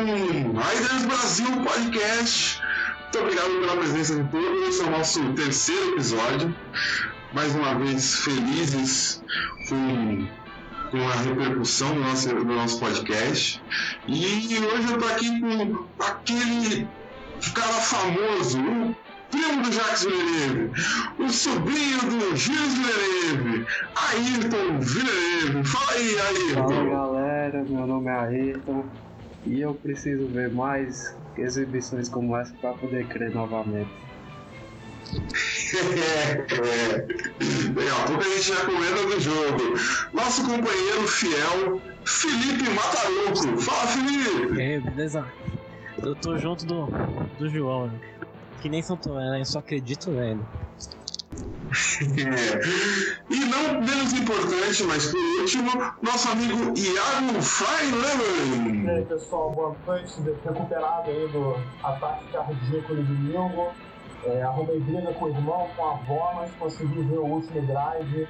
Riders Brasil Podcast. Muito obrigado pela presença de todos. Esse é o nosso terceiro episódio. Mais uma vez felizes com, com a repercussão do nosso, do nosso podcast. E hoje eu tô aqui com aquele cara famoso, o primo do Jacques Villeneuve, o sobrinho do Gilles Villeneuve, Ayrton Villeneuve. Fala aí, Ayrton. Fala galera, meu nome é Ayrton e eu preciso ver mais exibições como essa para poder crer novamente. é, é. Daqui a pouco a gente já comenta do jogo. Nosso companheiro fiel, Felipe Mataruco. Fala, Felipe! E aí, beleza? Eu tô junto do, do João, né? Que nem São Tomé, né? Eu só acredito vendo. E não menos importante, mas por último, nosso amigo Iago Freileven. E aí pessoal, boa noite, recuperado aí do ataque cardíaco de domingo. É, arrumei briga com o irmão, com a avó, mas consegui ver o último drive,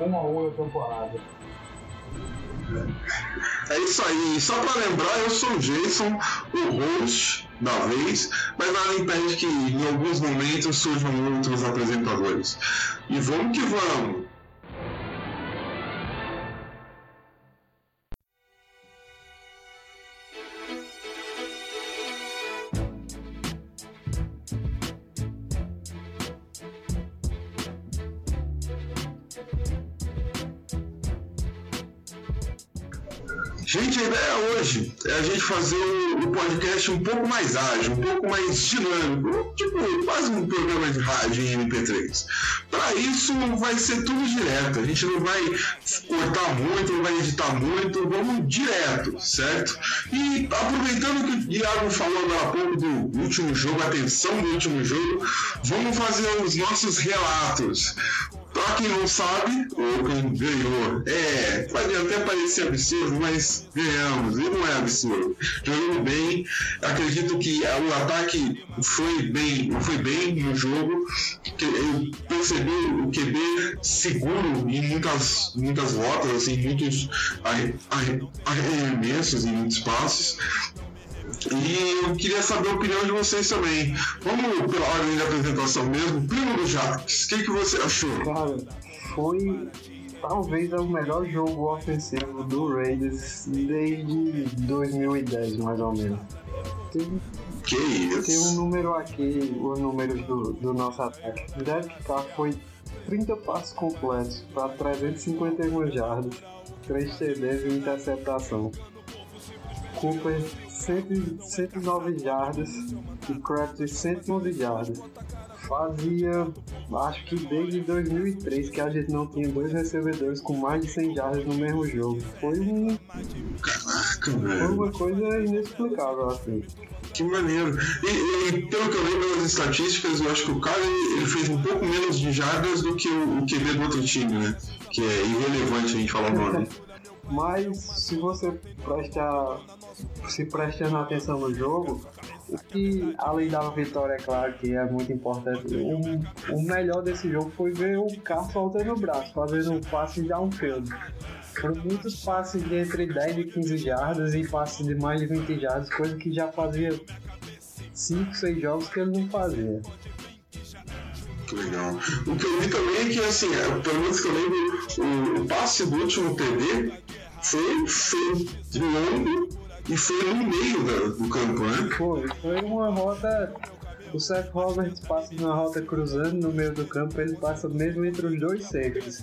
um a um na temporada. É isso aí. Só para lembrar, eu sou o Jason, o host da vez, mas nada impede que em alguns momentos surjam outros apresentadores. E vamos que vamos! A ideia hoje é a gente fazer o podcast um pouco mais ágil, um pouco mais dinâmico, tipo quase um programa de rádio em MP3. Para isso vai ser tudo direto, a gente não vai cortar muito, não vai editar muito, vamos direto, certo? E aproveitando que o Iago falou agora há pouco do último jogo, a tensão do último jogo, vamos fazer os nossos relatos. Pra quem não sabe, ou quem ganhou, é, pode até parecer absurdo, mas ganhamos, e não é absurdo. Jogando bem, acredito que o ataque foi bem, foi bem no jogo, eu percebi o QB seguro em muitas, muitas rotas, assim, muitos arremessos em muitos passos. E eu queria saber a opinião de vocês também. Vamos pela ordem de apresentação mesmo. Primo do Jacques, o que, que você achou? Cara, foi talvez o melhor jogo ofensivo do Raiders desde 2010, mais ou menos. Tem, Que isso? tem um número aqui, os números do, do nosso ataque. Derek Carr foi 30 passos completos para 351 jardas, 3 TDs e interceptação. Cooper 100, 109 jardas e Kraft 111 jardas. Fazia, acho que desde 2003 que a gente não tinha dois recebedores com mais de 100 jardas no mesmo jogo. Foi, um, Caraca, foi velho. uma coisa inexplicável assim. Que maneiro. E, e pelo que eu lembro das estatísticas, eu acho que o cara ele, ele fez um pouco menos de jardas do que o, o QB do outro time, né? Que é irrelevante a gente falar o nome. Mas se você prestar, se prestando atenção no jogo, o que além da vitória, é claro que é muito importante, o, o melhor desse jogo foi ver o carro soltando o braço, fazendo um passe de downfield. Foram muitos passes de entre 10 e 15 jardas e passes de mais de 20 jardas, coisa que já fazia 5, 6 jogos que ele não fazia. Legal. O que eu vi também é que, assim, é, pelo menos que eu lembro, o passe do último TD foi, foi longo e foi no meio da- do campo, né? Foi, foi uma rota. O Seth Roberts passa na rota cruzando no meio do campo, ele passa mesmo entre os dois safeties.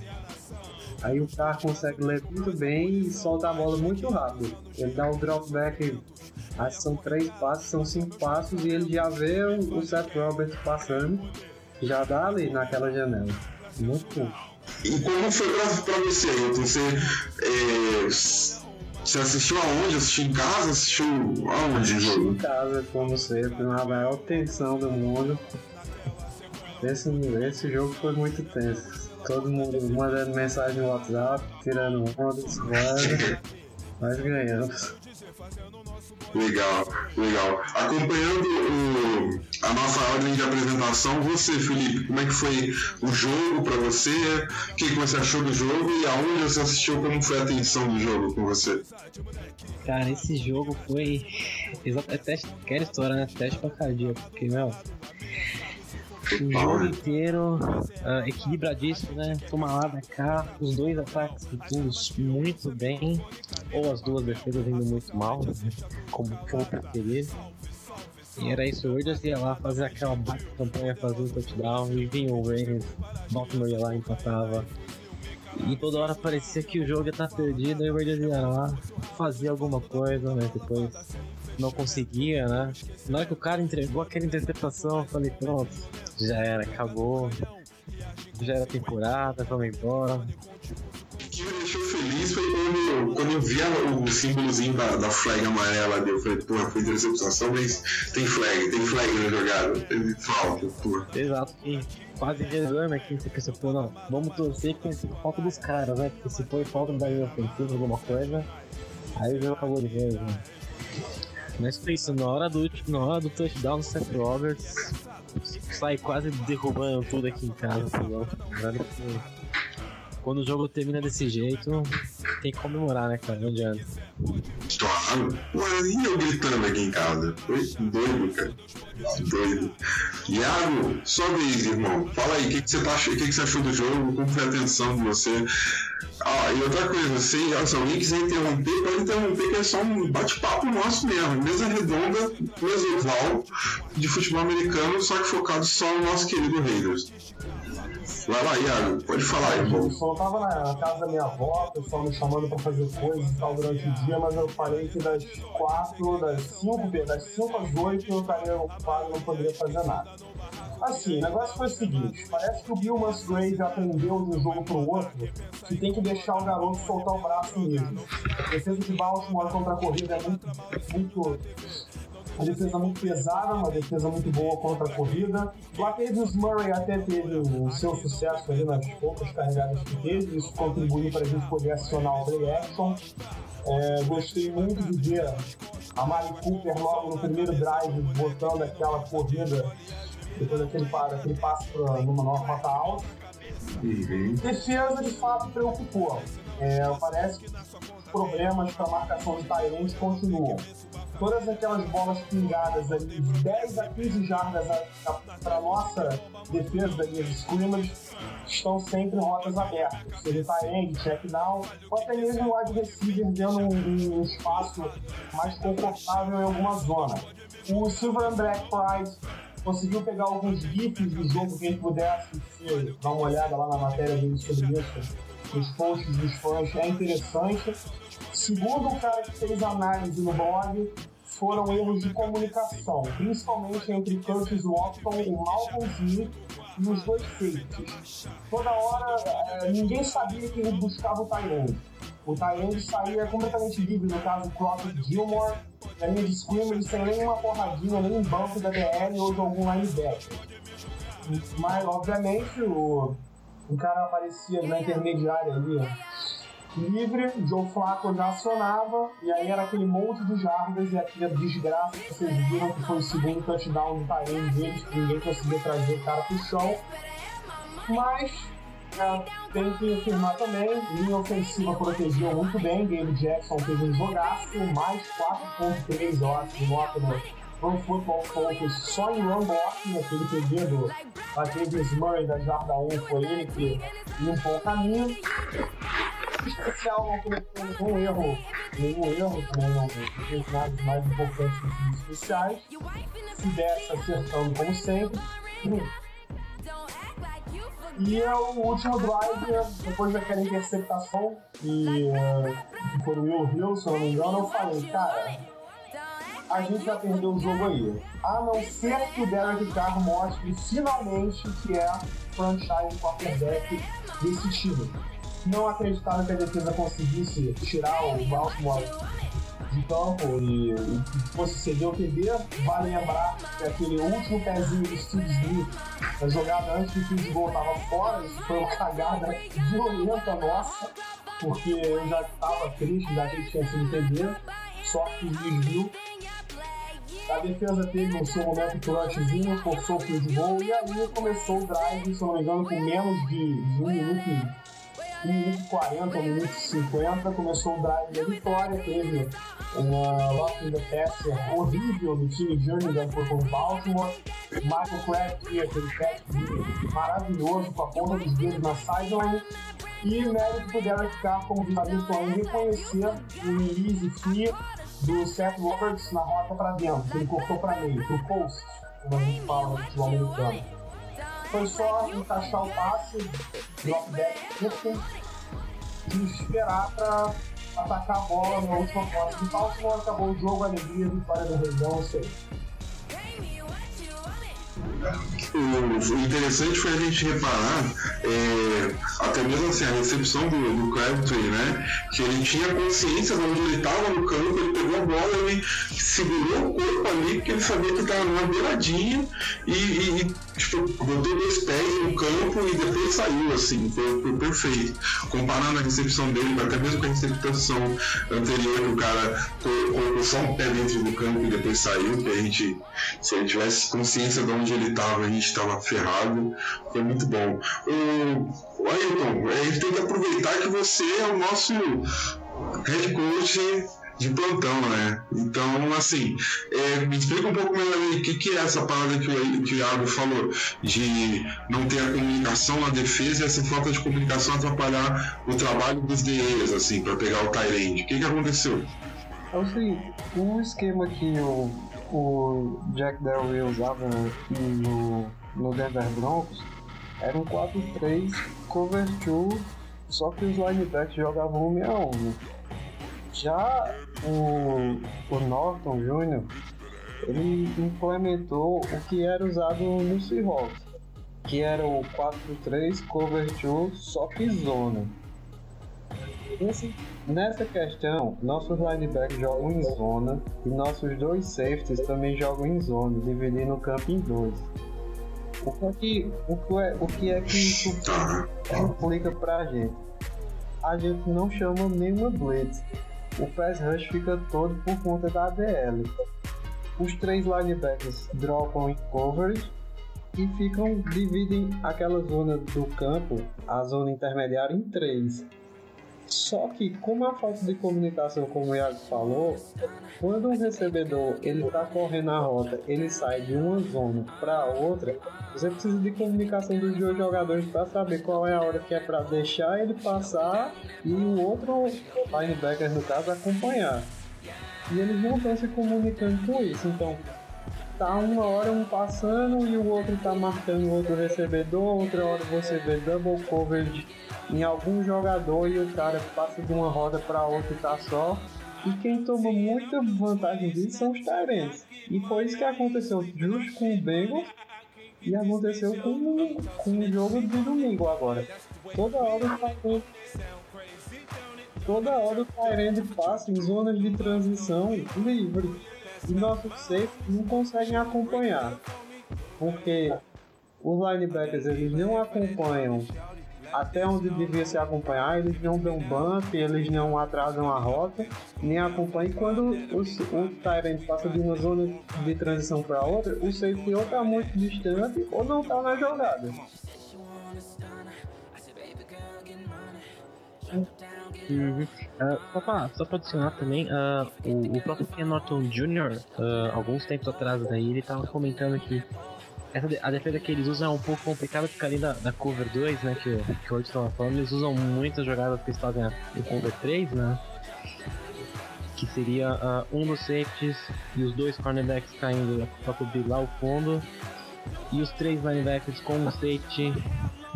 Aí o cara consegue ler muito bem e solta a bola muito rápido. Ele dá o drop back, acho que são três passos, são cinco passos, e ele já vê o Seth Roberts passando, já dá ali naquela janela. Muito bom. E como foi pra, pra você? Você, é, você assistiu aonde? Assistiu em casa? Assistiu aonde o Em jogo? casa, como sempre, na maior tensão do mundo. Esse, esse jogo foi muito tenso. Todo mundo mandando mensagem no WhatsApp, tirando onda, suando. Nós ganhamos. Legal, legal. Acompanhando o, a nossa ordem de apresentação, você, Felipe, como é que foi o jogo para você? O que, você achou do jogo e aonde você assistiu? Como foi a tensão do jogo com você? Cara, esse jogo foi. Aquela história, né? Teste pra cardíaco, porque, meu. O jogo inteiro uh, equilibradíssimo, né? Toma lá da cá, os dois ataques todos muito bem, ou as duas defesas indo muito mal, como for preferir. E era isso, o Raiders ia lá fazer aquela baita campanha, fazer um touchdown, e vinha o Ravens, Baltimore ia lá e empatava. E toda hora parecia que o jogo ia estar perdido, e o Raiders ia lá, fazia alguma coisa, né? Depois não conseguia, né? Na hora que o cara entregou aquela interpretação, eu falei, pronto, já era, acabou. Já era temporada, vamos embora. O que me deixou feliz foi quando, quando eu via o símbolozinho da, da flag amarela ali. Eu falei, porra, foi interceptação, mas tem flag, tem flag na jogada. Teve falta, porra. Exato, e quase rezando aqui, você pensa, pô, não, vamos torcer que falta dos caras, né? Porque se foi falta da linha ofensiva, alguma coisa, aí o jogo acabou de vez, né? Mas foi isso, na hora do, na hora do touchdown do Seth Roberts, sai quase derrubando tudo aqui em casa, tá Quando o jogo termina desse jeito, tem que comemorar, né, cara? Não adianta. Claro. Mas e eu gritando aqui em casa? Foi doido, cara. Doido. Iago, só vez, irmão. Fala aí, o que, que, você tá, que, que você achou do jogo? Como foi a atenção de você? Ah, e outra coisa, se, alguém quiser interromper, pode interromper, que é só um bate-papo nosso mesmo. Mesa redonda, mesa oval de futebol americano, só que focado só no nosso querido Raiders. Vai lá, Iago, pode falar, irmão. Eu tava na casa da minha avó, o pessoal me chamando pra fazer coisas e tal durante o dia, mas eu falei que das quatro, das cinco, das cinco às oito eu estaria ocupado e não poderia fazer nada. Assim, o negócio foi o seguinte: parece que o Bill Musgrave aprendeu de um jogo pro outro que tem que deixar o garoto soltar o braço mesmo. A defesa de Baltimore contra a corrida é muito, muito uma defesa muito pesada, uma defesa muito boa contra a corrida. O Latavius Murray até teve o seu sucesso ali nas poucas carregadas que teve, isso contribuiu para a gente poder acionar o play action. É, gostei muito de ver a Mari Cooper logo no primeiro drive botando aquela corrida, depois daquele, daquele passe pra, numa nova rota alta. Uhum. Defesa de fato preocupou. É, parece que os problemas para a marcação de Tyrants continuam todas aquelas bolas pingadas ali, 10 a 15 jardas para nossa defesa da linha de scrimmage, estão sempre em rotas abertas. Seja tie-end, check down, ou até mesmo o wide receiver dando um, um, espaço mais confortável em alguma zona. O Silver and Black Pride conseguiu pegar alguns GIFs do jogo, quem puder assistir, dar uma olhada lá na matéria dele sobre isso, os posts dos fãs, é interessante. Segundo o cara que fez análise no blog, foram erros de comunicação, principalmente entre Curtis Watson e Malcolm Smith e os dois safeties. Toda hora, é, ninguém sabia que ele buscava o Tyrone. O Tyrone saía completamente livre, no caso Crockett Gilmore, na linha de scrimmage, sem nenhuma porradinha, nem um banco da DL ou de algum linebacker. Mas, obviamente, o, o cara aparecia na intermediária ali, livre, o Joe Flacco já acionava, e aí era aquele monte de jardas e aquela desgraça que vocês viram que foi o segundo touchdown do Tyrene deles, que ninguém conseguia trazer o cara pro chão. Mas é, tem que afirmar também, linha ofensiva protegeu muito bem, Gabe Jackson teve um jogaço, mais 4.3 horas de nota no Pro Football Focus só em run blocking, aquele PG do Latavius Murray da Jarda 1 foi ele que limpou o caminho especial não cometeu nenhum erro, nenhum erro também não fez nada mais importantes que os especiais. Se desse acertando como sempre. E é o último drive, depois daquela interceptação, que, uh, foi o Will Hill, se eu não me engano, eu falei, cara, a gente vai perder o jogo aí. A não ser que o Derek Carr mostre finalmente que é franchise quarterback desse time não acreditava que a defesa conseguisse tirar o Baltimore de campo e, e fosse ceder o TD. Vale lembrar que aquele último pezinho do Steve Smith, a jogada antes do field goal estava fora, isso foi uma cagada violenta nossa, porque eu já estava triste, já que ele tinha sido TD, sorte que o juiz viu. A defesa teve o seu momento clutchzinho, forçou o field goal e aí começou o drive, se não me engano, com menos de, de um minuto 1 minuto 40, 1 minuto 50, começou o drive da vitória, teve uma lock in the passer horrível do time Jernigan por Baltimore, Michael Crabtree, aquele pass maravilhoso com a ponta dos dedos na sideline, e mérito pro Derek Carr, como jornalista, em reconhecer o release free do Seth Roberts na rota para dentro, ele cortou para meio, pro post, como a gente fala no americano. Foi só encaixar o passe, drop back e esperar para atacar a bola na última posse de Baltimore. Acabou o jogo, alegria, vitória da região, isso aí. O interessante foi a gente reparar, é, até mesmo assim, a recepção do, do Crabtree, né? Que ele tinha consciência de onde ele estava no campo, ele pegou a bola, ele segurou o corpo ali, porque ele sabia que estava numa beiradinha e, e, e tipo, botou dois pés no campo e depois saiu, assim, foi, foi perfeito. Comparando a recepção dele, até mesmo com a recepção anterior, que o cara colocou só um pé dentro do campo e depois saiu, que a gente, se ele tivesse consciência de onde ele estava, a gente estava ferrado. Foi muito bom. O, Ailton, a gente tem que aproveitar que você é o nosso head coach de plantão, né? Então, assim, é, me explica um pouco melhor o que, que é essa parada que o, que o falou, de não ter a comunicação na defesa e essa falta de comunicação atrapalhar o trabalho dos DEs, assim, para pegar o Tyrande. O que, que aconteceu? É o seguinte, o esquema que o, o Jack Del Rio usava no, no Denver Broncos era um 4-3 cover 2, só que os linebackers jogavam 1 a 1. Já o, o Norton Jr., ele implementou o que era usado no Seahawks, que era o 4-3 cover 2, só que zona. Nessa questão, nossos linebackers jogam em zona e nossos dois safeties também jogam em zona, dividindo o campo em dois. O que é que, o que, é, o que, é que isso implica pra gente? A gente não chama nenhuma blitz. O pass rush fica todo por conta da ADL. Os três linebackers dropam em coverage e ficam dividem aquela zona do campo, a zona intermediária, em três só que, como a falta de comunicação, como o Iago falou, quando um recebedor ele está correndo a rota, ele sai de uma zona para outra, você precisa de comunicação dos dois jogadores para saber qual é a hora que é para deixar ele passar e o outro linebacker, no caso, acompanhar. E eles não estão se comunicando com isso, então tá uma hora um passando e o outro tá marcando o outro recebedor, outra hora você vê double coverage em algum jogador e o cara passa de uma roda para outra e tá só. E quem toma muita vantagem disso são os Tyrants. E foi isso que aconteceu justo com o Bengals e aconteceu com, com o jogo de domingo agora. Toda hora o Tyrant Toda hora o Tyrande passa em zonas de transição livre e nossos safes não conseguem acompanhar. Porque os linebackers eles não acompanham até onde devia se acompanhar, eles não dão bump, eles não atrasam a rota, nem acompanham. Quando o, o Tyrant passa de uma zona de transição para outra, o safety ou está muito distante ou não está na jogada. Uhum. Uh, só, pra, pra adicionar também, uh, o, o próprio Ken Norton Jr., uh, alguns tempos atrás daí, ele tava comentando que essa, a defesa que eles usam é um pouco complicada porque ali da, da cover 2, né, que, que o estava falando, eles usam muitas jogadas que eles fazem no cover 3, né, que seria um dos safeties e os dois cornerbacks caindo para cobrir lá o fundo e os três linebackers com o safety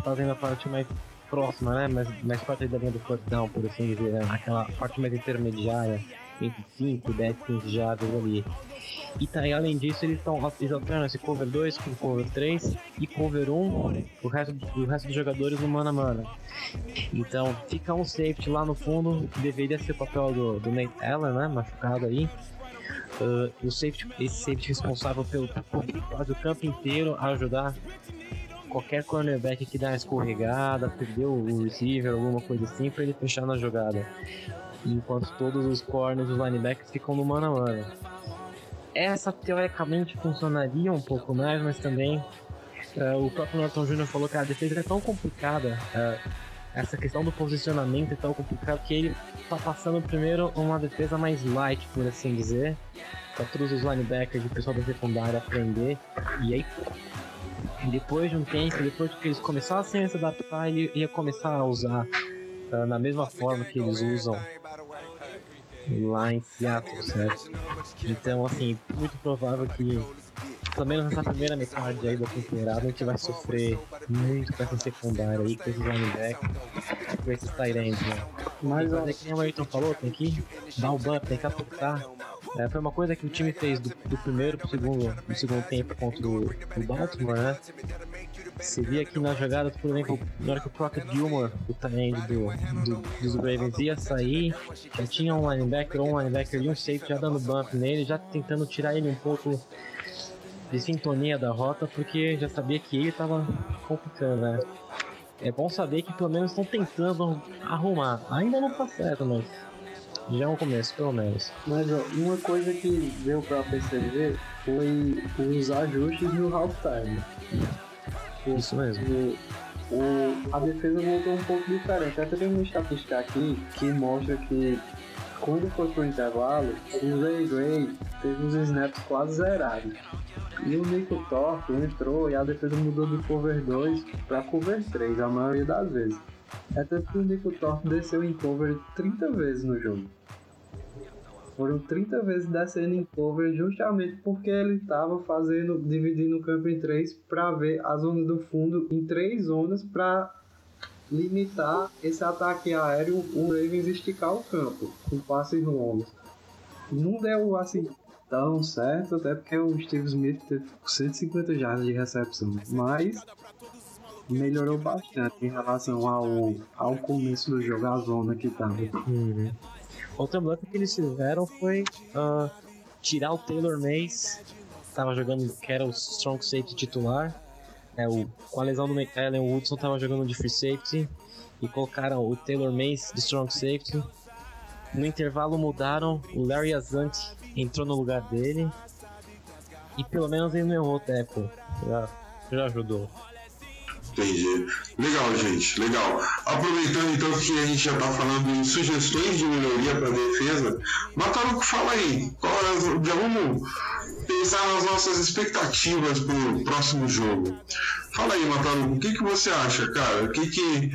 fazendo a parte mais próxima, né, mais, mais parte da linha do down, por assim dizer, né? aquela parte mais intermediária entre 5 e 10, 15 jardas ali. E tá, e além disso, eles estão alternando esse cover 2 com cover 3 e cover 1, o resto, o resto dos jogadores no mano a mano. Então fica um safety lá no fundo, que deveria ser o papel do, do Nate Allen, né? Machucado aí. Uh, o safety, esse safety responsável pelo quase o campo inteiro a ajudar qualquer cornerback que dá uma escorregada, perdeu o receiver, alguma coisa assim, para ele fechar na jogada. Enquanto todos os corners e os linebackers ficam no mano a mano. essa teoricamente funcionaria um pouco mais, mas também uh, o próprio Norton Jr. falou que a defesa é tão complicada, uh, essa questão do posicionamento é tão complicada que ele tá passando primeiro uma defesa mais light, por assim dizer, para todos os linebackers e o pessoal da secundária aprender, e aí depois de um tempo, depois que eles começassem a se adaptar, ele ia começar a usar uh, na mesma forma que eles usam lá em Seattle, certo? Então, assim, muito provável que, pelo menos nessa primeira metade aí da temporada, a gente vai sofrer muito com essa secundária aí, com esses linebackers, com esses tight ends, né? Mas, fazer que nem o Ayrton falou, tem que dar o bump, tem que apertar. É, foi uma coisa que o time fez do, do primeiro pro segundo, no segundo tempo contra o, Baltimore, né? Você via aqui na jogada, por exemplo, na hora que o Crockett Gilmore, o tight do, do, dos Ravens, ia sair, já tinha um linebacker, um linebacker e um safety já dando bump nele, já tentando tirar ele um pouco de sintonia da rota, porque já sabia que ele estava complicando, né? É bom saber que pelo menos estão tentando arrumar. Ainda não tá certo, mas já é um começo, pelo menos. Mas ó, uma coisa que deu pra perceber foi os ajustes no halftime. Isso mesmo. O, a defesa voltou um pouco diferente. Até tem uma estatística aqui que mostra que quando foi pro intervalo, o Ray Gray teve os snaps quase zerados. E o Nico Torto entrou e a defesa mudou de cover 2 para cover 3 a maioria das vezes. Até que o Nico Torto desceu em cover 30 vezes no jogo foram 30 vezes descendo em cover justamente porque ele estava fazendo, dividindo o campo em três para ver a zona do fundo em três zonas para limitar esse ataque aéreo, o Ravens esticar o campo com passes longos. Não deu assim tão certo, até porque o Steve Smith teve 150 jardas de recepção, mas melhorou bastante em relação ao, ao começo do jogo, a zona que estava. Uhum. Outra mudança que eles fizeram foi uh, tirar o Taylor Mays, que tava jogando, que era o strong safety titular. É, o, com a lesão do McAllen, o Woodson tava jogando de free safety e colocaram o Taylor Mays de strong safety. No intervalo mudaram, o Larry Azante entrou no lugar dele. E pelo menos ele não errou o tackle. Já, já ajudou. Entendi. Legal, gente, legal. Aproveitando então que a gente já está falando em sugestões de melhoria para a defesa, Mataruco, fala aí, qual é, já vamos pensar nas nossas expectativas para o próximo jogo. Fala aí, Mataruco, o que, que você acha, cara? O que, que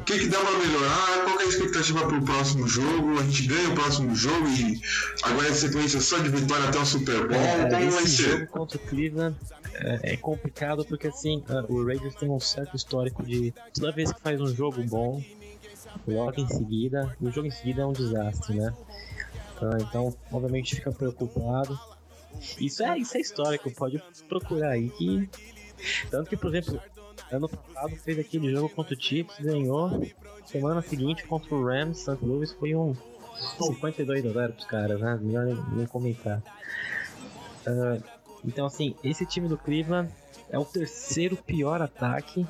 o que, que dá para melhorar, qual é a expectativa para o próximo jogo, a gente ganha o próximo jogo e agora é sequência só de vitória até o Super Bowl, é, como vai ser? jogo contra o Cleveland é, é complicado porque assim, uh, o Raiders tem um certo histórico de toda vez que faz um jogo bom, logo em seguida, o jogo em seguida é um desastre, né? Uh, então, obviamente fica preocupado. Isso é, isso é histórico, pode procurar aí que. Tanto que, por exemplo, Ano passado fez aquele jogo contra o Chiefs, ganhou. Semana seguinte contra o Rams, St. Louis foi um 52 a 0 pros caras, né? Melhor nem comentar. Uh, então, assim, esse time do Cleveland é o terceiro pior ataque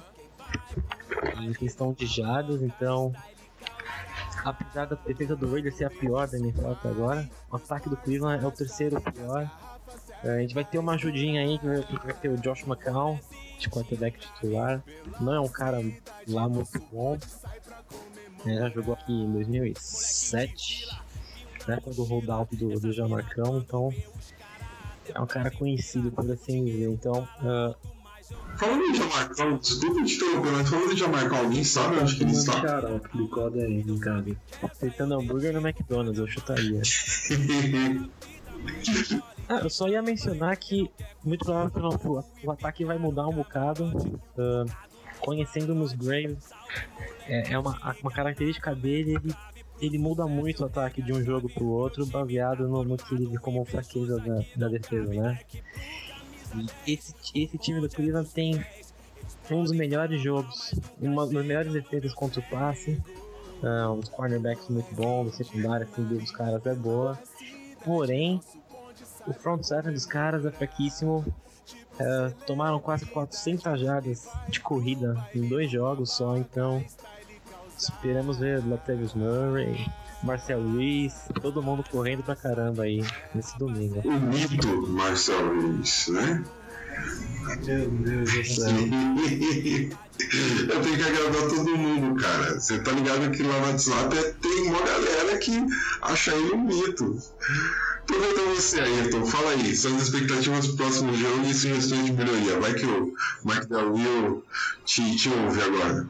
em questão de jardas, então. Apesar da defesa do Raiders ser a pior da NFL até agora, o ataque do Cleveland é o terceiro pior. Uh, a gente vai ter uma ajudinha aí, que vai ter o Josh McCown, de quarterback titular. Não é um cara lá muito bom. É, já jogou aqui em 2007, né, quando o rollout do, do Jamarcão, então é um cara conhecido, por assim dizer. Então, uh, Falando em Jamarcão, desculpa te interromper, mas falando em Jamarcão, alguém sabe onde que ele está? Xarope do KDN, cara. Aceitando hambúrguer no McDonald's, eu chutaria. Ah, eu só ia mencionar que muito provável que o, o ataque vai mudar um bocado. Uh, conhecendo nos Graves, é, é, uma, uma característica dele, ele, ele muda muito o ataque de um jogo pro outro, baseado no, no que ele como fraqueza da, da defesa, né? E esse, esse time do Cleveland tem um dos melhores jogos, uma das melhores defesas contra o passe, uh, os cornerbacks muito bons, a secundária assim, dos caras é boa. Porém, o front seven dos caras é fraquíssimo. É, tomaram quase 400 jardas de corrida em dois jogos só, então esperamos ver Latavius Murray, Marcel Luiz, todo mundo correndo pra caramba aí nesse domingo. O mito Marcel Luiz, né? Meu Deus do céu. Eu tenho que agradar todo mundo, cara. Você tá ligado que lá no WhatsApp tem uma galera que acha ele um mito. Aproveita você, Ayrton. Fala aí, suas expectativas pro próximo jogo e sugestões de melhoria. Vai que o Mike Del Rio te, te ouve agora.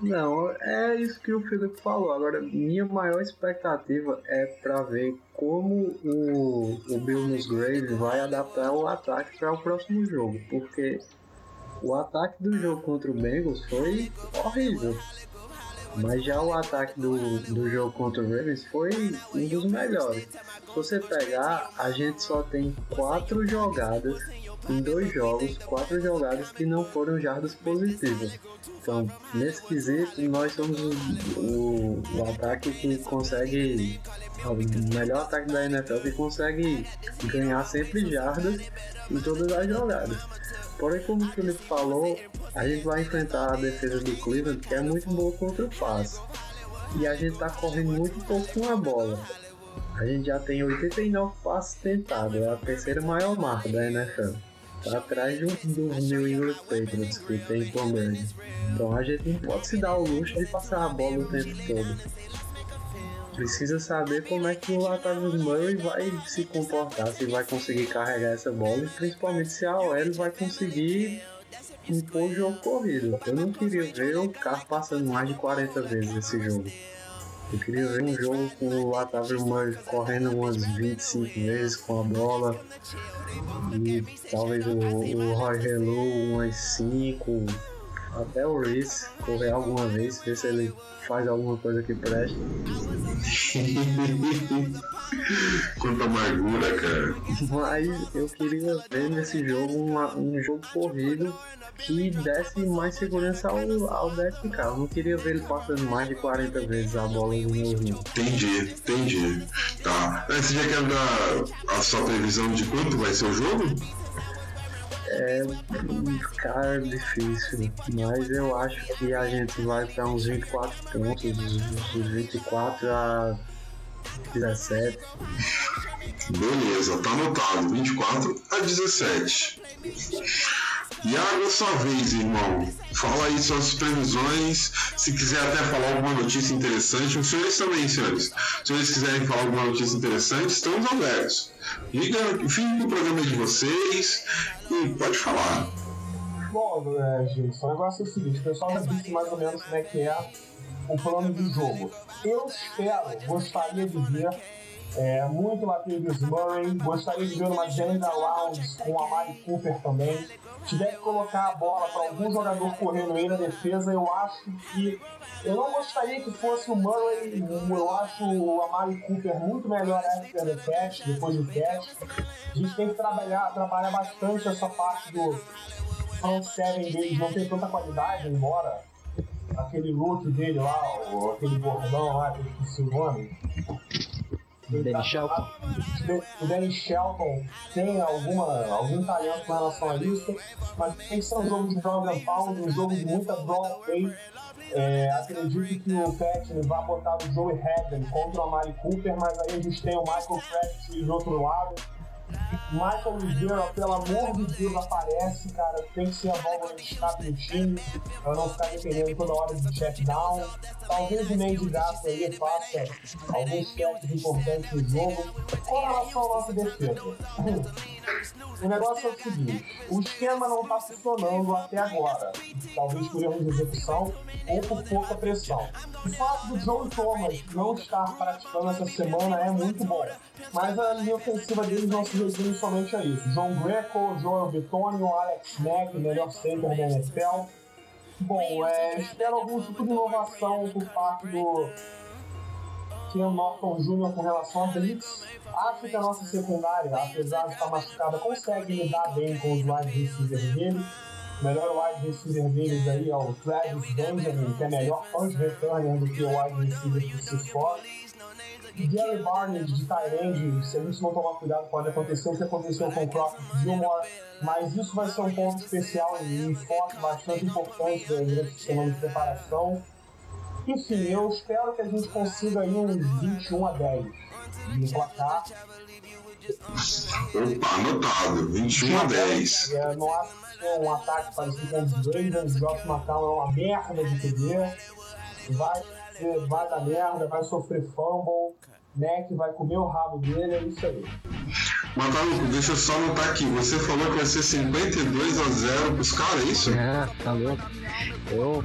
Não, é isso que o Felipe falou. Agora, minha maior expectativa é pra ver como o, o Bill Musgrave vai adaptar o ataque para o próximo jogo. Porque o ataque do jogo contra o Bengals foi horrível. Mas já o ataque do, do jogo contra o Ravens foi um dos melhores. Se você pegar, a gente só tem quatro jogadas em dois jogos, quatro jogadas que não foram jardas positivas. Então, nesse quesito, nós somos o, o, o ataque que consegue. O melhor ataque da NFL que consegue ganhar sempre jardas em todas as jogadas. Porém, como o Felipe falou, a gente vai enfrentar a defesa do Cleveland, que é muito boa contra o passe. E a gente tá correndo muito pouco com a bola. A gente já tem 89 passes tentados, é a terceira maior marca da NFL. Tá atrás do, do New England Patriots, que tem Tom Brady. Então a gente não pode se dar o luxo de passar a bola o tempo todo. Precisa saber como é que o Latavius Murray vai se comportar, se vai conseguir carregar essa bola e principalmente se a OL vai conseguir impor o jogo corrido. Eu não queria ver o carro passando mais de 40 vezes esse jogo. Eu queria ver um jogo com o Latavius Murray correndo umas 25 vezes com a bola e talvez o, o Roy Hello umas 5 até o Reese correr alguma vez, ver se ele faz alguma coisa que preste. Quanta amargura, cara. Mas eu queria ver nesse jogo uma- um jogo corrido que desse mais segurança ao, ao DSK. Eu não queria ver ele passando mais de 40 vezes a bola no rim. Entendi, entendi. Tá. Aí Você já quer dar a sua previsão de quanto vai ser o jogo? É, cara, difícil. Mas eu acho que a gente vai para uns 24 pontos, dos 24 a 17. Beleza, tá anotado. 24 a 17. Iago, é sua vez, irmão. Fala aí suas previsões. Se quiser até falar alguma notícia interessante, os senhores também, senhores. Se senhores quiserem falar alguma notícia interessante, estamos abertos. Liga, fique no programa de vocês e pode falar. Bom, é, gente, o negócio é o seguinte, o pessoal já disse mais ou menos como é que é o plano do jogo. Eu espero, gostaria de ver é, muito Latavius Murray, gostaria de ver uma Jane Rounds com a Mari Cooper também. Tiver que colocar a bola para algum jogador correndo aí na defesa, eu acho que. Eu não gostaria que fosse o Murray, eu acho o Amari Cooper muito melhor after the catch, depois do catch. A gente tem que trabalhar, trabalhar bastante essa parte do, front seven deles não tem tanta qualidade, embora aquele look dele lá, aquele gordão lá, que eu esqueci o nome. Danny tá- Shelton. O Danny Shelton tem alguma, algum talento com relação a isso, mas tem que ser um jogo de ground and pound, um jogo de muita play. É, acredito que o Pat vai botar o Joey Haden contra o Amari Cooper, mas aí a gente tem o Michael Crabtree do outro lado. Michael Oliveira, pelo amor de Deus, aparece, cara. Tem que ser a válvula de escape do time, pra não ficar dependendo toda hora de check down. Talvez o meio de gasto aí faça alguns testes importantes no jogo. Com relação à nossa defesa, o negócio é o seguinte: o esquema não está funcionando até agora. Talvez por erro de execução ou por pouca pressão. O fato do Joe Thomas não estar praticando essa semana é muito bom. Mas a linha ofensiva deles não se resume somente a isso. John Greco, Joel Bitonio, Alex Mack, melhor center da NFL. Bom, é, espero algum tipo de inovação por parte do Ken Norton Jr. com relação a Blitz. Acho que a nossa secundária, apesar de estar machucada, consegue lidar bem com os wide receivers dele. Melhor wide receiver deles aí é o Travis Benjamin, que é melhor punt returner do que o wide receiver do Cisco. Gary Barnes de Tyrande, se a gente não tomar cuidado, pode acontecer o que aconteceu com o Crockett Gilmore, mas isso vai ser um ponto especial e um foco bastante importante durante a semana de preparação. Enfim, eu espero que a gente consiga aí uns 21 a 10 de placar. Opa, anotado. 21 a 10. É, não acho é um ataque parecido com os Ravens. Josh McCown é uma merda de TV. Vai, vai dar merda, vai sofrer fumble. Mac vai comer o rabo dele, é isso aí. Macaluco, deixa eu só anotar aqui. Você falou que vai ser 52 a 0 pros caras, é isso? Ah, tá louco. Eu.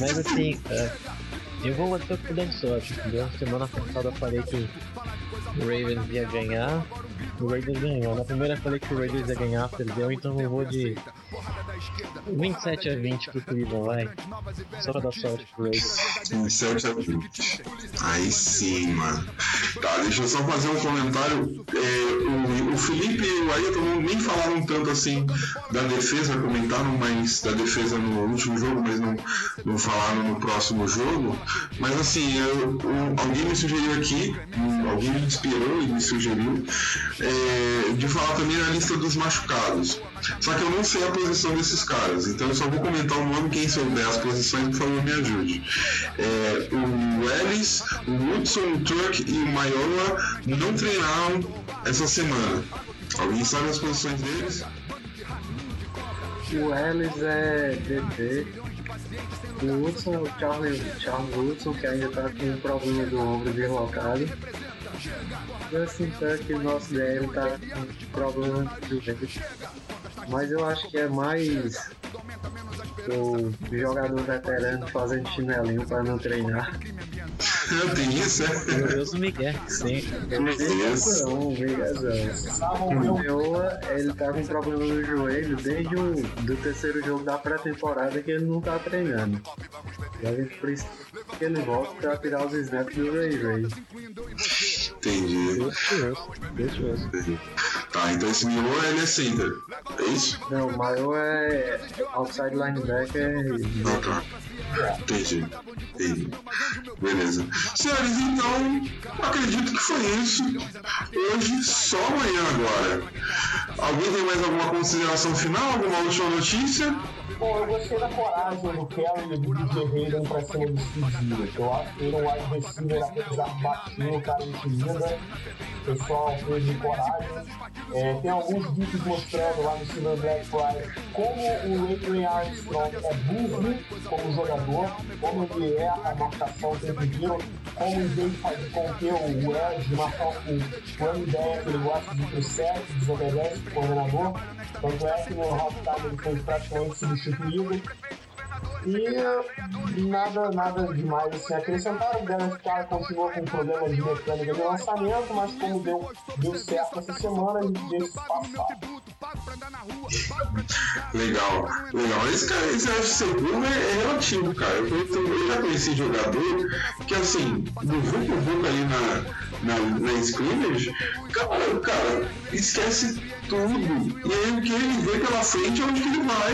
Mas assim, é, eu vou manter o dando sorte, entendeu? Semana passada eu falei que o Ravens ia ganhar. O Raiders ganhou. Na primeira eu falei que o Raiders ia ganhar, perdeu, então eu vou de 27 a 20 pro Cleveland, vai. Só pra dar sorte pro Raiders. 27 a 20. Aí sim, mano. Tá, deixa eu só fazer um comentário. É, o, o Felipe e o não nem falaram tanto assim da defesa, comentaram mais da defesa no último jogo, mas não, não falaram no próximo jogo. Mas assim, eu, alguém me sugeriu aqui, alguém me inspirou e me sugeriu é, de falar também na lista dos machucados. Só que eu não sei a posição desses caras, então eu só vou comentar o nome, quem souber as posições, por favor, me ajude. É, o Ellis, o Woodson, o Turk e o Maiola não treinaram essa semana. Alguém sabe as posições deles? O Ellis é DT. O Hudson, o Charles, Charles Hudson, que ainda tá com um problema do ombro deslocado. E assim, tá que o nosso DL tá com problema do vento. Mas eu acho que é mais o jogador veterano fazendo chinelinho para não treinar. Tem isso, é? Glorioso Miguel, sim. Miguelzão, Miguelzão. O Meoa, ele tá com problema no joelho desde o do terceiro jogo da pré-temporada que ele não tá treinando. E a gente precisa que ele volte pra tirar os snaps do Ray Ray. Entendi. Delicioso, delicioso. Tá, então esse ele é center. É isso? Não, o maior é outside linebacker e Ah, tá. Entendi. Entendi. Beleza. Senhores, então, acredito que foi isso. Hoje, só amanhã agora. Alguém tem mais alguma consideração final? Alguma última notícia? Bom, eu gostei da coragem do Kelly e do Hayden pra cima do Steve Eu acho que ele é um wide receiver, apesar de baixinho, o cara intimida. O pessoal fez de coragem. É, tem alguns vídeos mostrando lá no Steven Black Friday como o Ray Armstrong é burro como jogador, como ele é a marcação o tempo inteiro, como de fazer com que o Edge marcar o running back, ele gosta de pro set, desobedece o coordenador. Tanto é que no halftime ele foi praticamente substituído. E nada, nada demais assim acrescentar. O Carr continua com problemas de mecânica de lançamento, mas como deu, deu certo essa semana, a gente deixa passar. Legal, legal. Esse cara, esse acho seguro é, é relativo, cara. Eu, eu, eu já conheci jogador que, assim, do Vucu Vucu ali na, na, na scrimmage, cara, o cara esquece tudo. E aí o que ele vê pela frente é onde ele vai.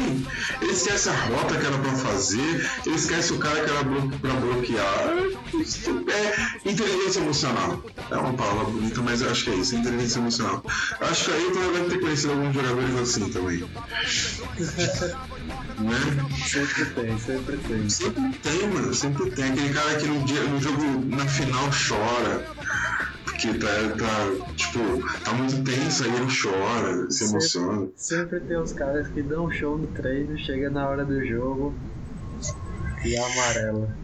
Ele esquece a rota que era pra fazer, ele esquece o cara que era blo pra bloquear. É inteligência emocional. É uma palavra bonita, mas eu acho que é isso, inteligência emocional. Acho que aí tu deve ter conhecido alguns jogadores assim também. né? Sempre tem, sempre tem. Sempre tem, mano, sempre tem. Aquele cara que no, dia, no jogo, na final, chora. Porque tá, tá, tipo, tá muito tenso, aí ele chora, se emociona. Sempre tem os caras que dão show no treino, chega na hora do jogo e amarela.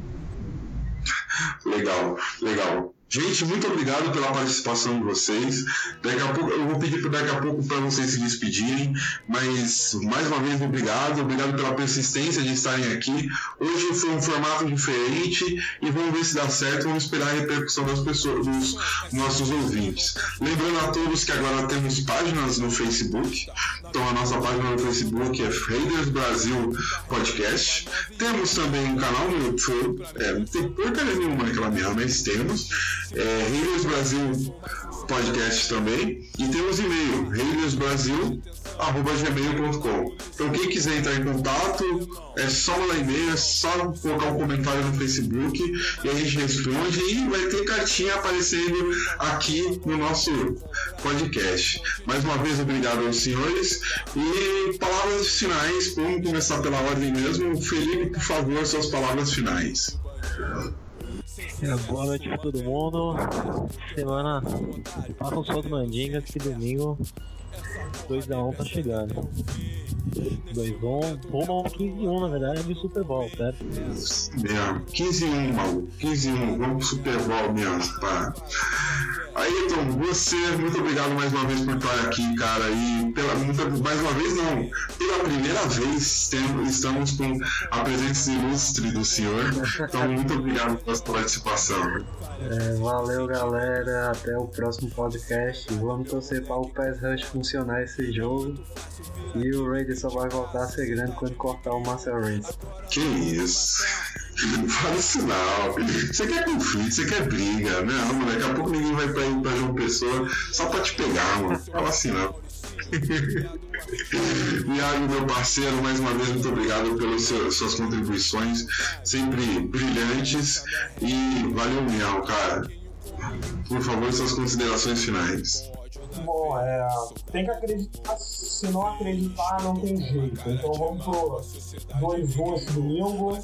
Legal, legal. Gente, muito obrigado pela participação de vocês. Daqui a pouco, eu vou pedir daqui a pouco para vocês se despedirem, mas mais uma vez obrigado, obrigado pela persistência de estarem aqui. Hoje foi um formato diferente e vamos ver se dá certo. Vamos esperar a repercussão das pessoas, dos nossos ouvintes. Lembrando a todos que agora temos páginas no Facebook. Então a nossa página no Facebook é Raiders Brasil Podcast. Temos também um canal no YouTube. É, não tem porcaria nenhuma naquela merda, mas temos é, Raiders Brasil Podcast também. E temos e-mail, raidersbrasil gmail.com. Então quem quiser entrar em contato, é só mandar e-mail, é só colocar um comentário no Facebook e a gente responde e vai ter cartinha aparecendo aqui no nosso podcast. Mais uma vez, obrigado aos senhores. E palavras finais, vamos começar pela ordem mesmo. Felipe, por favor, suas palavras finais. É, boa noite pra todo mundo. Semana sol do Mandingas que domingo 2x1 um tá chegando. 2x1, rumo ao 15-1 na verdade de Super Bowl, certo? Mesmo, 15-1, maluco. 15-1, vamos pro Super Bowl mesmo, pá. Ayrton, você, muito obrigado mais uma vez por estar aqui, cara. E pela, mais uma vez, não, pela primeira vez temos, estamos com a presença ilustre do senhor. Então, muito obrigado pela sua participação. É, valeu, galera. Até o próximo podcast. Vamos torcer para o PES Rush funcionar esse jogo. E o Raiders só vai voltar a ser grande quando cortar o Marcel Reis. Que isso? Não fala isso não. Você quer conflito, você quer briga, né? Não, daqui a pouco ninguém vai pra, pra João Pessoa só pra te pegar, mano. Fala assim não. Iago, meu parceiro, mais uma vez, muito obrigado pelas suas contribuições, sempre brilhantes. E valeu, Miau, cara. Por favor, suas considerações finais. Bom, é, tem que acreditar, se não acreditar, não tem jeito. Então vamos pro 2-1 esse domingo.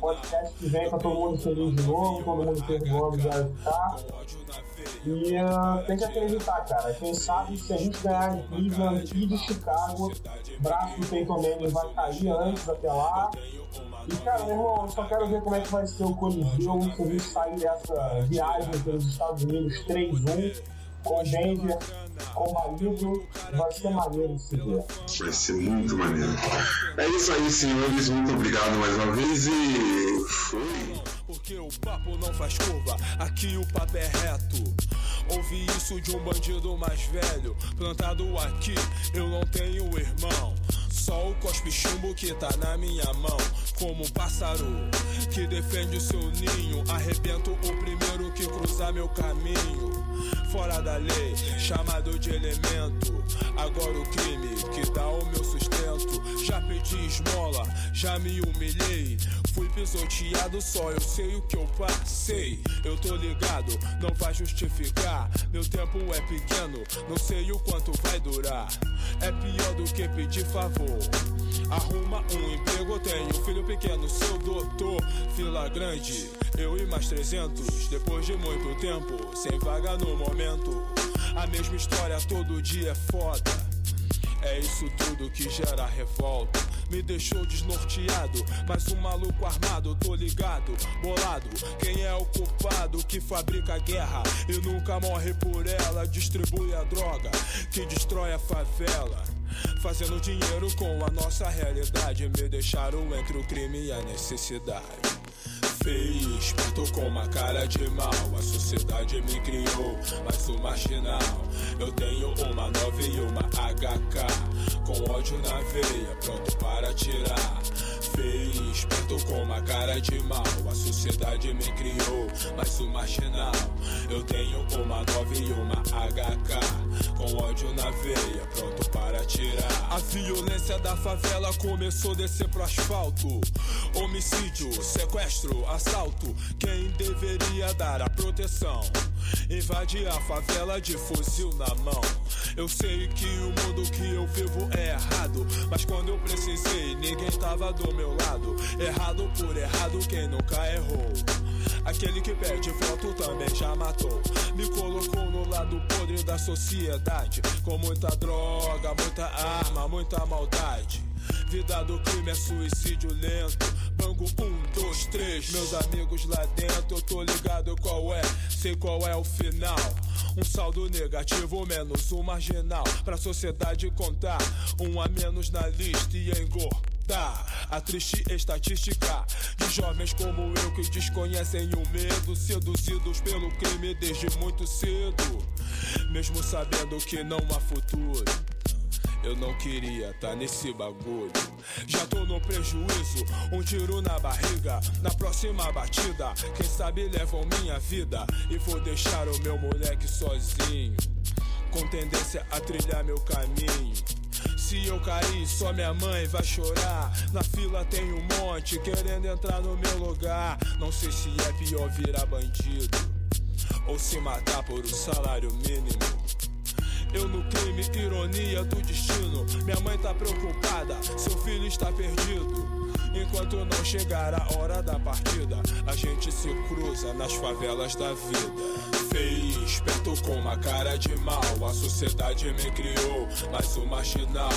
Podcast que vem pra todo mundo feliz de novo, todo mundo perdoando já está. E uh, tem que acreditar, cara. Quem sabe se a gente ganhar de Cleveland e de Chicago, braço do Peyton Manning vai cair antes até lá. E, cara, meu irmão, eu só quero ver como é que vai ser o Coliseu se a gente sair dessa viagem pelos Estados Unidos 3-1 com Denver combalido, vai ser maneiro de se ver. Vai ser muito maneiro. É isso aí, senhores. Muito obrigado mais uma vez e fui. Porque o papo não faz curva, aqui o papo é reto. Ouvi isso de um bandido mais velho, plantado aqui, eu não tenho irmão. Só o cospe chumbo que tá na minha mão. Como um pássaro que defende o seu ninho. Arrebento o primeiro que cruzar meu caminho. Fora da lei, chamado de elemento. Agora o crime que dá o meu sustento. Já pedi esmola, já me humilhei. Fui pisoteado, só eu sei o que eu passei. Eu tô ligado, não vai justificar. Meu tempo é pequeno, não sei o quanto vai durar. É pior do que pedir favor. Arruma um emprego, tenho filho pequeno, seu doutor. Fila grande, eu e mais 300. Depois de muito tempo, sem vaga no momento. A mesma história todo dia é foda. É isso tudo que gera revolta. Me deixou desnorteado, mas um maluco armado, tô ligado, bolado. Quem é o culpado que fabrica a guerra e nunca morre por ela? Distribui a droga que destrói a favela. Fazendo dinheiro com a nossa realidade. Me deixaram entre o crime e a necessidade feio, esperto com uma cara de mal. A sociedade me criou, mas o marginal. Eu tenho uma 9 e uma HK, com ódio na veia, pronto para tirar. Feio, esperto com uma cara de mal. A sociedade me criou, mas o marginal. Eu tenho uma 9 e uma HK, com ódio na veia, pronto para tirar. A violência da favela começou a descer pro asfalto. Homicídio, sequestro, assalto. Quem deveria dar a proteção? Invade a favela de fuzil na mão. Eu sei que o mundo que eu vivo é errado. Mas quando eu precisei, ninguém tava do meu lado. Errado por errado, quem nunca errou. Aquele que pede voto também já matou. Me colocou no lado podre da sociedade. Com muita droga, muita arma, muita maldade. Vida do crime é suicídio lento. Bango um, dois, três. Meus amigos lá dentro, eu tô ligado qual é, sei qual é o final. Um saldo negativo, menos um marginal. Pra sociedade contar, um a menos na lista e engordar. A triste estatística de jovens como eu que desconhecem o medo, seduzidos pelo crime desde muito cedo, mesmo sabendo que não há futuro. Eu não queria tá nesse bagulho. Já tô no prejuízo, um tiro na barriga. Na próxima batida, quem sabe levam minha vida. E vou deixar o meu moleque sozinho. Com tendência a trilhar meu caminho. Se eu cair, só minha mãe vai chorar. Na fila tem um monte querendo entrar no meu lugar. Não sei se é pior virar bandido ou se matar por um salário mínimo. Eu no crime, ironia do destino. Minha mãe tá preocupada, seu filho está perdido. Enquanto não chegar a hora da partida, a gente se cruza nas favelas da vida. Feio, esperto com uma cara de mal. A sociedade me criou, mas o marginal.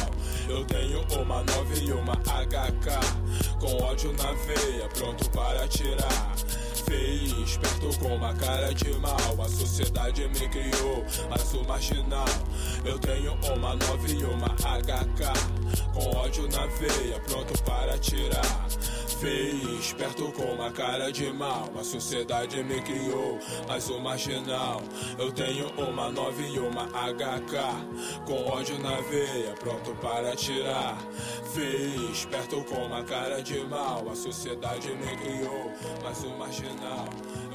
Eu tenho uma 9 e uma HK. Com ódio na veia, pronto para atirar feio, esperto com uma cara de mal. A sociedade me criou, mas sou marginal. Eu tenho uma 9 e uma HK. Com ódio na veia, pronto para tirar. Feio, esperto com uma cara de mal. A sociedade me criou, mas sou marginal. Eu tenho uma 9 e uma HK. Com ódio na veia, pronto para tirar. Feio, esperto com uma cara de mal. A sociedade me criou, mas sou marginal. now.